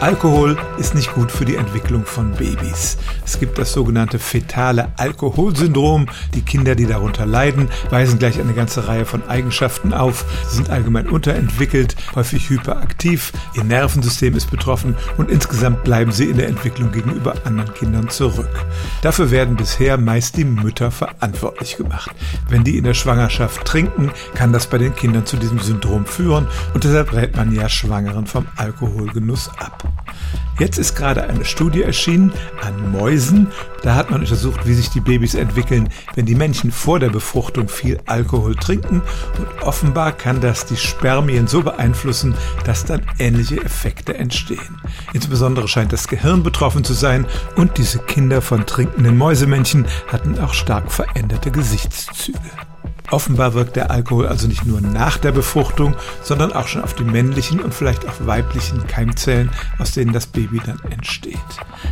Alkohol ist nicht gut für die Entwicklung von Babys. Es gibt das sogenannte fetale Alkoholsyndrom. Die Kinder, die darunter leiden, weisen gleich eine ganze Reihe von Eigenschaften auf. Sie sind allgemein unterentwickelt, häufig hyperaktiv, ihr Nervensystem ist betroffen und insgesamt bleiben sie in der Entwicklung gegenüber anderen Kindern zurück. Dafür werden bisher meist die Mütter verantwortlich gemacht. Wenn die in der Schwangerschaft trinken, kann das bei den Kindern zu diesem Syndrom führen und deshalb rät man ja Schwangeren vom Alkoholgenuss ab. Jetzt ist gerade eine Studie erschienen an Mäusen. Da hat man untersucht, wie sich die Babys entwickeln, wenn die Männchen vor der Befruchtung viel Alkohol trinken. Und offenbar kann das die Spermien so beeinflussen, dass dann ähnliche Effekte entstehen. Insbesondere scheint das Gehirn betroffen zu sein und diese Kinder von trinkenden Mäusemännchen hatten auch stark veränderte Gesichtszüge. Offenbar wirkt der Alkohol also nicht nur nach der Befruchtung, sondern auch schon auf die männlichen und vielleicht auch weiblichen Keimzellen, aus denen das Baby dann entsteht.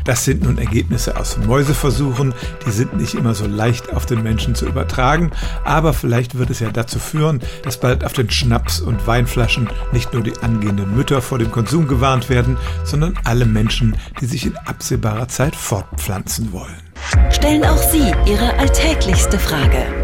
Das sind nun Ergebnisse aus Mäuseversuchen, die sind nicht immer so leicht auf den Menschen zu übertragen, aber vielleicht wird es ja dazu führen, dass bald auf den Schnaps- und Weinflaschen nicht nur die angehenden Mütter vor dem Konsum gewarnt werden, sondern alle Menschen, die sich in absehbarer Zeit fortpflanzen wollen. Stellen auch Sie Ihre alltäglichste Frage